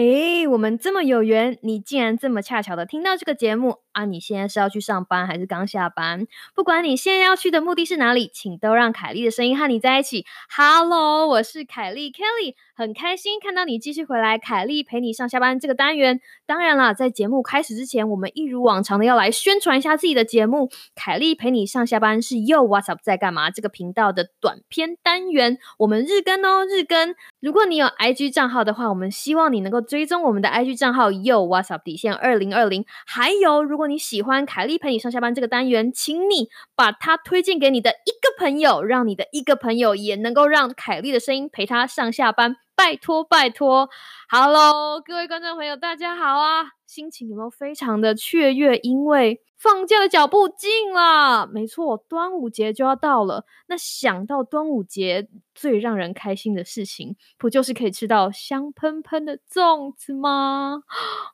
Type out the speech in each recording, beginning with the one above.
嘿，我们这么有缘，你竟然这么恰巧的听到这个节目啊！你现在是要去上班还是刚下班？不管你现在要去的目的是哪里，请都让凯莉的声音和你在一起。Hello，我是凯莉 Kelly，很开心看到你继续回来。凯莉陪你上下班这个单元，当然了，在节目开始之前，我们一如往常的要来宣传一下自己的节目。凯莉陪你上下班是 Yo What's Up 在干嘛这个频道的短片单元，我们日更哦，日更。如果你有 IG 账号的话，我们希望你能够追踪我们的 IG 账号 Yo What's Up 底线二零二零。还有，如果你喜欢凯莉陪你上下班这个单元，请你把它推荐给你的一个朋友，让你的一个朋友也能够让凯莉的声音陪他上下班。拜托拜托，Hello，各位观众朋友，大家好啊！心情有没有非常的雀跃？因为放假的脚步近了，没错，端午节就要到了。那想到端午节最让人开心的事情，不就是可以吃到香喷喷的粽子吗？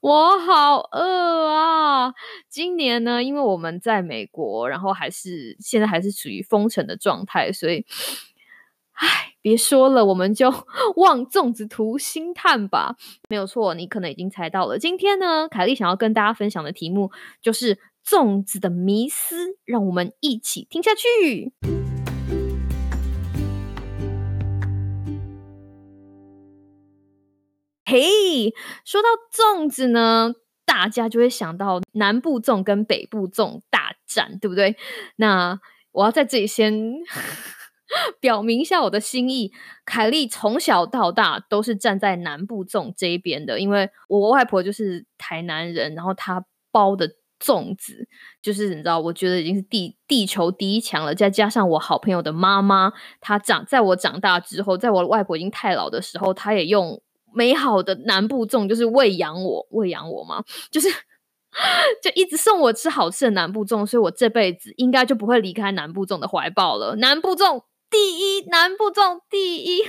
我好饿啊！今年呢，因为我们在美国，然后还是现在还是处于封城的状态，所以。唉，别说了，我们就 望粽子图心叹吧。没有错，你可能已经猜到了。今天呢，凯莉想要跟大家分享的题目就是粽子的迷思，让我们一起听下去。嘿，说到粽子呢，大家就会想到南部粽跟北部粽大战，对不对？那我要在这里先。表明一下我的心意，凯莉从小到大都是站在南部粽这一边的，因为我外婆就是台南人，然后她包的粽子就是你知道，我觉得已经是地地球第一强了。再加上我好朋友的妈妈，她长在我长大之后，在我外婆已经太老的时候，她也用美好的南部粽就是喂养我，喂养我嘛，就是 就一直送我吃好吃的南部粽，所以我这辈子应该就不会离开南部粽的怀抱了。南部粽。第一南部粽第一，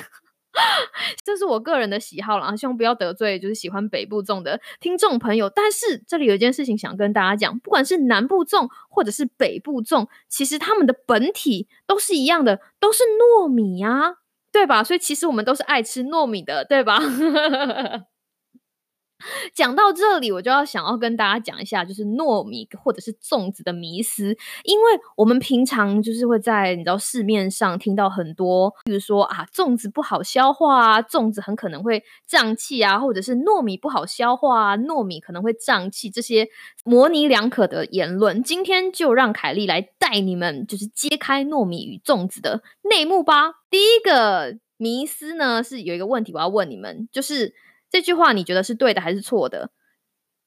这是我个人的喜好了，希望不要得罪就是喜欢北部粽的听众朋友。但是这里有一件事情想跟大家讲，不管是南部粽或者是北部粽，其实它们的本体都是一样的，都是糯米啊，对吧？所以其实我们都是爱吃糯米的，对吧？讲到这里，我就要想要跟大家讲一下，就是糯米或者是粽子的迷思，因为我们平常就是会在你知道市面上听到很多，比如说啊，粽子不好消化啊，粽子很可能会胀气啊，或者是糯米不好消化啊，糯米可能会胀气这些模棱两可的言论。今天就让凯莉来带你们，就是揭开糯米与粽子的内幕吧。第一个迷思呢，是有一个问题我要问你们，就是。这句话你觉得是对的还是错的？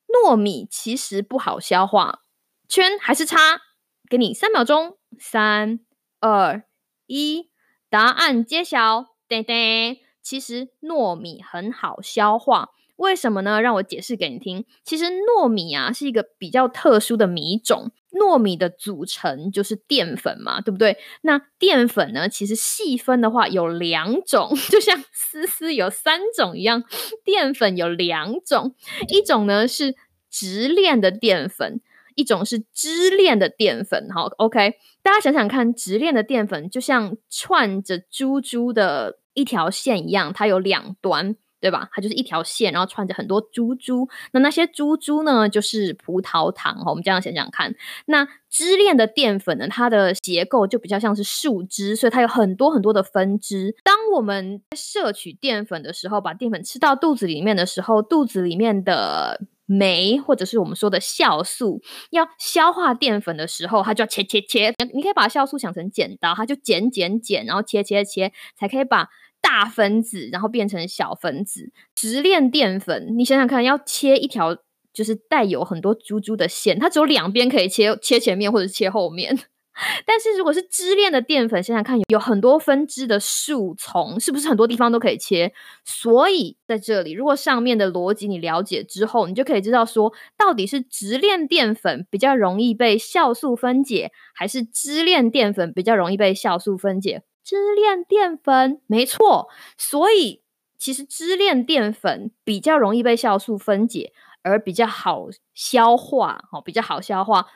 糯米其实不好消化，圈还是叉？给你三秒钟，三、二、一，答案揭晓。噔噔，其实糯米很好消化。为什么呢？让我解释给你听。其实糯米啊是一个比较特殊的米种。糯米的组成就是淀粉嘛，对不对？那淀粉呢，其实细分的话有两种，就像丝丝有三种一样。淀粉有两种，一种呢是直链的淀粉，一种是支链的淀粉。好，OK，大家想想看，直链的淀粉就像串着珠珠的一条线一样，它有两端。对吧？它就是一条线，然后串着很多珠珠。那那些珠珠呢，就是葡萄糖。我们这样想想看，那支链的淀粉呢，它的结构就比较像是树枝，所以它有很多很多的分支。当我们摄取淀粉的时候，把淀粉吃到肚子里面的时候，肚子里面的酶或者是我们说的酵素要消化淀粉的时候，它就要切切切。你可以把酵素想成剪刀，它就剪剪剪，然后切切切，才可以把。大分子，然后变成小分子，直链淀粉。你想想看，要切一条就是带有很多珠珠的线，它只有两边可以切，切前面或者切后面。但是如果是支链的淀粉，想想看，有很多分支的树丛，是不是很多地方都可以切？所以在这里，如果上面的逻辑你了解之后，你就可以知道说，到底是直链淀粉比较容易被酵素分解，还是支链淀粉比较容易被酵素分解？支链淀粉没错，所以其实支链淀粉比较容易被酵素分解，而比较好消化，哦，比较好消化。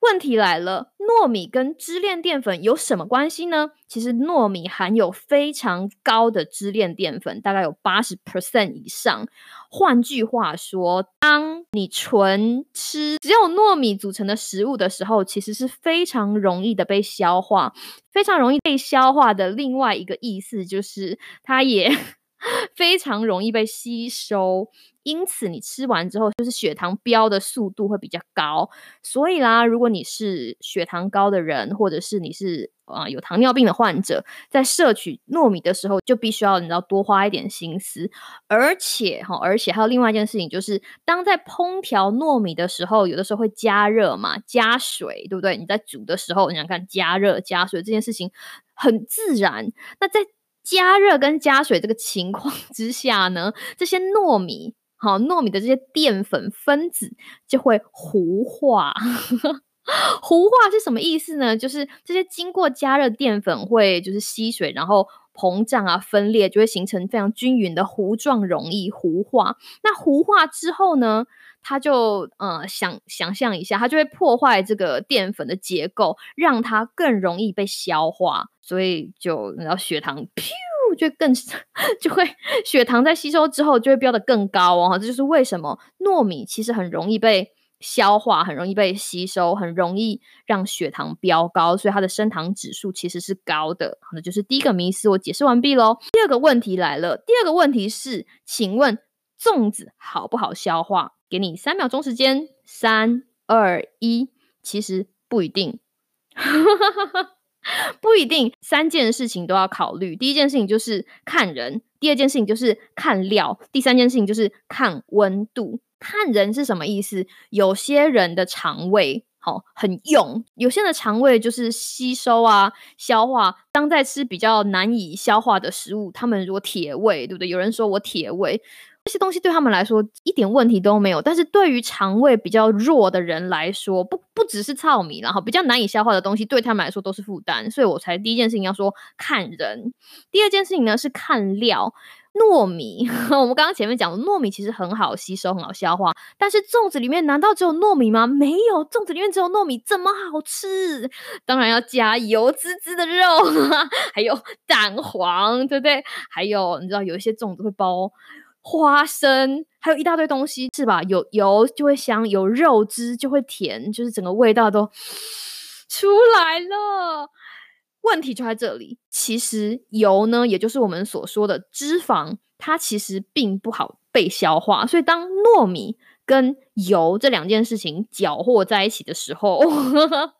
问题来了，糯米跟支链淀粉有什么关系呢？其实糯米含有非常高的支链淀粉，大概有八十 percent 以上。换句话说，当你纯吃只有糯米组成的食物的时候，其实是非常容易的被消化，非常容易被消化的。另外一个意思就是，它也非常容易被吸收。因此，你吃完之后，就是血糖飙的速度会比较高。所以啦，如果你是血糖高的人，或者是你是啊有糖尿病的患者，在摄取糯米的时候，就必须要你要多花一点心思。而且哈，而且还有另外一件事情，就是当在烹调糯米的时候，有的时候会加热嘛，加水，对不对？你在煮的时候，你想看加热加水这件事情很自然。那在加热跟加水这个情况 之下呢，这些糯米。好，糯米的这些淀粉分子就会糊化。糊化是什么意思呢？就是这些经过加热淀粉会就是吸水，然后膨胀啊，分裂，就会形成非常均匀的糊状，容易糊化。那糊化之后呢，它就呃想想象一下，它就会破坏这个淀粉的结构，让它更容易被消化。所以就然后血糖。就更就会 血糖在吸收之后就会飙得更高哦，这就是为什么糯米其实很容易被消化，很容易被吸收，很容易让血糖飙高，所以它的升糖指数其实是高的。那就是第一个迷思，我解释完毕喽。第二个问题来了，第二个问题是，请问粽子好不好消化？给你三秒钟时间，三二一，其实不一定。不一定，三件事情都要考虑。第一件事情就是看人，第二件事情就是看料，第三件事情就是看温度。看人是什么意思？有些人的肠胃好很用，有些人的肠胃就是吸收啊、消化。当在吃比较难以消化的食物，他们如果铁胃，对不对？有人说我铁胃。这些东西对他们来说一点问题都没有，但是对于肠胃比较弱的人来说，不不只是糙米，然后比较难以消化的东西，对他们来说都是负担。所以我才第一件事情要说看人，第二件事情呢是看料。糯米，我们刚刚前面讲的糯米其实很好吸收，很好消化，但是粽子里面难道只有糯米吗？没有，粽子里面只有糯米，怎么好吃？当然要加油滋滋的肉，还有蛋黄，对不对？还有你知道有一些粽子会包。花生还有一大堆东西，是吧？有油就会香，有肉汁就会甜，就是整个味道都 出来了。问题就在这里，其实油呢，也就是我们所说的脂肪，它其实并不好被消化。所以当糯米跟油这两件事情搅和在一起的时候，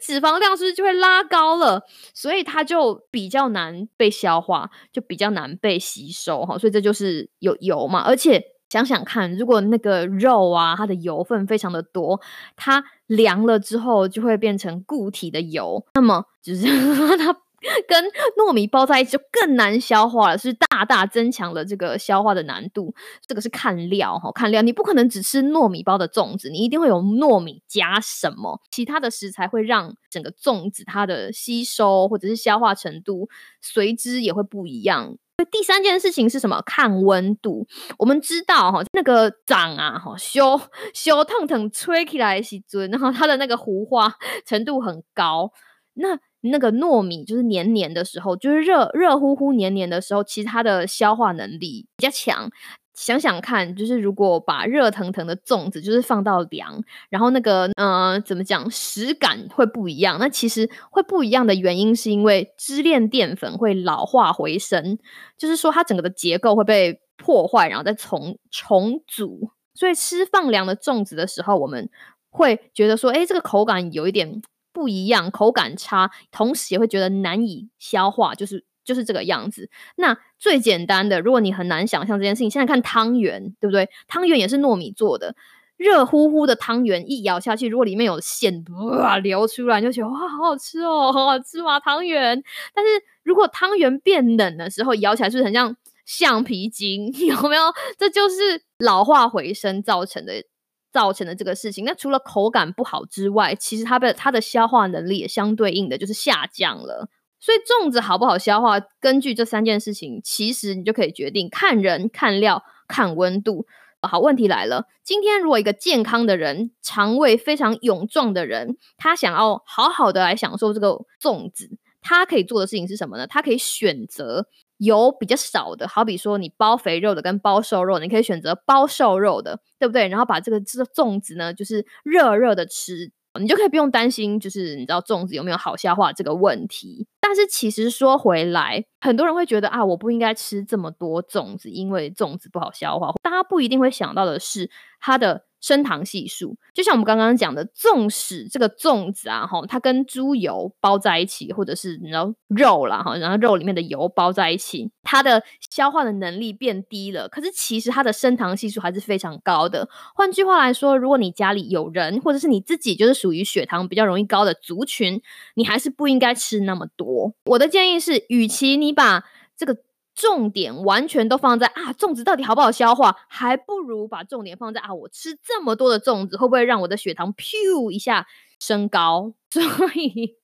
脂肪量是不是就会拉高了？所以它就比较难被消化，就比较难被吸收哈。所以这就是有油嘛。而且想想看，如果那个肉啊，它的油分非常的多，它凉了之后就会变成固体的油，那么就是 它。跟糯米包在一起就更难消化了，是大大增强了这个消化的难度。这个是看料哈，看料，你不可能只吃糯米包的粽子，你一定会有糯米加什么其他的食材，会让整个粽子它的吸收或者是消化程度随之也会不一样。第三件事情是什么？看温度。我们知道哈，那个掌啊哈，修修腾腾吹起来是尊，然后它的那个糊化程度很高。那那个糯米就是黏黏的时候，就是热热乎乎黏黏的时候，其实它的消化能力比较强。想想看，就是如果把热腾腾的粽子就是放到凉，然后那个呃怎么讲，食感会不一样。那其实会不一样的原因是因为支链淀粉会老化回升，就是说它整个的结构会被破坏，然后再重重组。所以吃放凉的粽子的时候，我们会觉得说，哎，这个口感有一点。不一样，口感差，同时也会觉得难以消化，就是就是这个样子。那最简单的，如果你很难想象这件事情，现在看汤圆，对不对？汤圆也是糯米做的，热乎乎的汤圆一咬下去，如果里面有馅哇流出来，就觉得哇好好吃哦，好好吃嘛汤圆。但是如果汤圆变冷的时候，咬起来是不是很像橡皮筋？有没有？这就是老化回升造成的。造成的这个事情，那除了口感不好之外，其实它的它的消化能力也相对应的就是下降了。所以粽子好不好消化，根据这三件事情，其实你就可以决定：看人、看料、看温度。好，问题来了，今天如果一个健康的人，肠胃非常勇壮的人，他想要好好的来享受这个粽子，他可以做的事情是什么呢？他可以选择油比较少的，好比说你包肥肉的跟包瘦肉，你可以选择包瘦肉的，对不对？然后把这个这粽子呢，就是热热的吃。你就可以不用担心，就是你知道粽子有没有好消化这个问题。但是其实说回来，很多人会觉得啊，我不应该吃这么多粽子，因为粽子不好消化。大家不一定会想到的是它的。升糖系数，就像我们刚刚讲的，纵使这个粽子啊，哈，它跟猪油包在一起，或者是你知道肉啦，哈，然后肉里面的油包在一起，它的消化的能力变低了，可是其实它的升糖系数还是非常高的。换句话来说，如果你家里有人，或者是你自己就是属于血糖比较容易高的族群，你还是不应该吃那么多。我的建议是，与其你把这个。重点完全都放在啊，粽子到底好不好消化？还不如把重点放在啊，我吃这么多的粽子，会不会让我的血糖噗一下升高？所以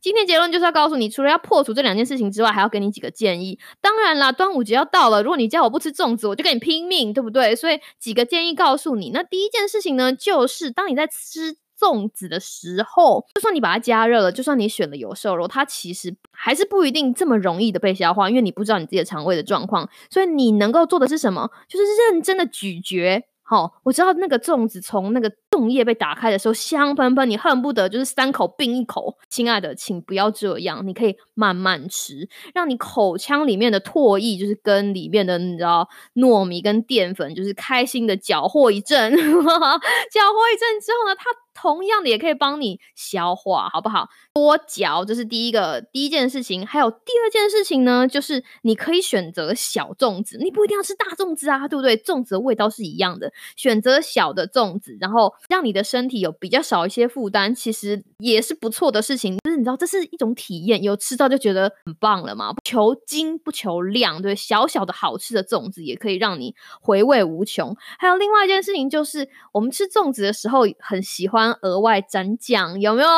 今天结论就是要告诉你，除了要破除这两件事情之外，还要给你几个建议。当然啦，端午节要到了，如果你叫我不吃粽子，我就跟你拼命，对不对？所以几个建议告诉你。那第一件事情呢，就是当你在吃。粽子的时候，就算你把它加热了，就算你选了有瘦肉，它其实还是不一定这么容易的被消化，因为你不知道你自己的肠胃的状况。所以你能够做的是什么？就是认真的咀嚼。好，我知道那个粽子从那个粽叶被打开的时候香喷喷，你恨不得就是三口并一口。亲爱的，请不要这样，你可以慢慢吃，让你口腔里面的唾液就是跟里面的你知道糯米跟淀粉就是开心的搅和一阵，搅和一阵之后呢，它。同样的也可以帮你消化，好不好？多嚼，这是第一个第一件事情。还有第二件事情呢，就是你可以选择小粽子，你不一定要吃大粽子啊，对不对？粽子的味道是一样的，选择小的粽子，然后让你的身体有比较少一些负担，其实也是不错的事情。就是你知道，这是一种体验，有吃到就觉得很棒了嘛。求精不求量，对，小小的好吃的粽子也可以让你回味无穷。还有另外一件事情，就是我们吃粽子的时候很喜欢。额外沾酱有没有？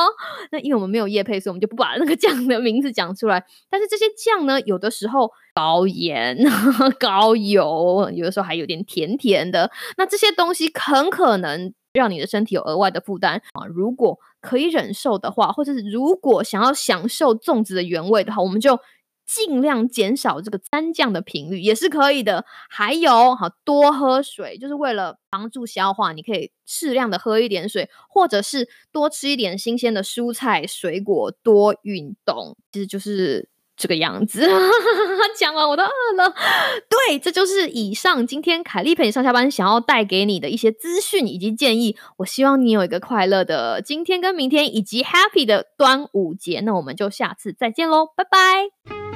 那因为我们没有叶配，所以我们就不把那个酱的名字讲出来。但是这些酱呢，有的时候高盐、高油，有的时候还有点甜甜的。那这些东西很可能让你的身体有额外的负担啊。如果可以忍受的话，或者是如果想要享受粽子的原味的话，我们就。尽量减少这个沾酱的频率也是可以的。还有，好多喝水，就是为了帮助消化。你可以适量的喝一点水，或者是多吃一点新鲜的蔬菜水果，多运动，其实就是这个样子。讲完我都饿了。对，这就是以上今天凯丽陪你上下班想要带给你的一些资讯以及建议。我希望你有一个快乐的今天跟明天，以及 Happy 的端午节。那我们就下次再见喽，拜拜。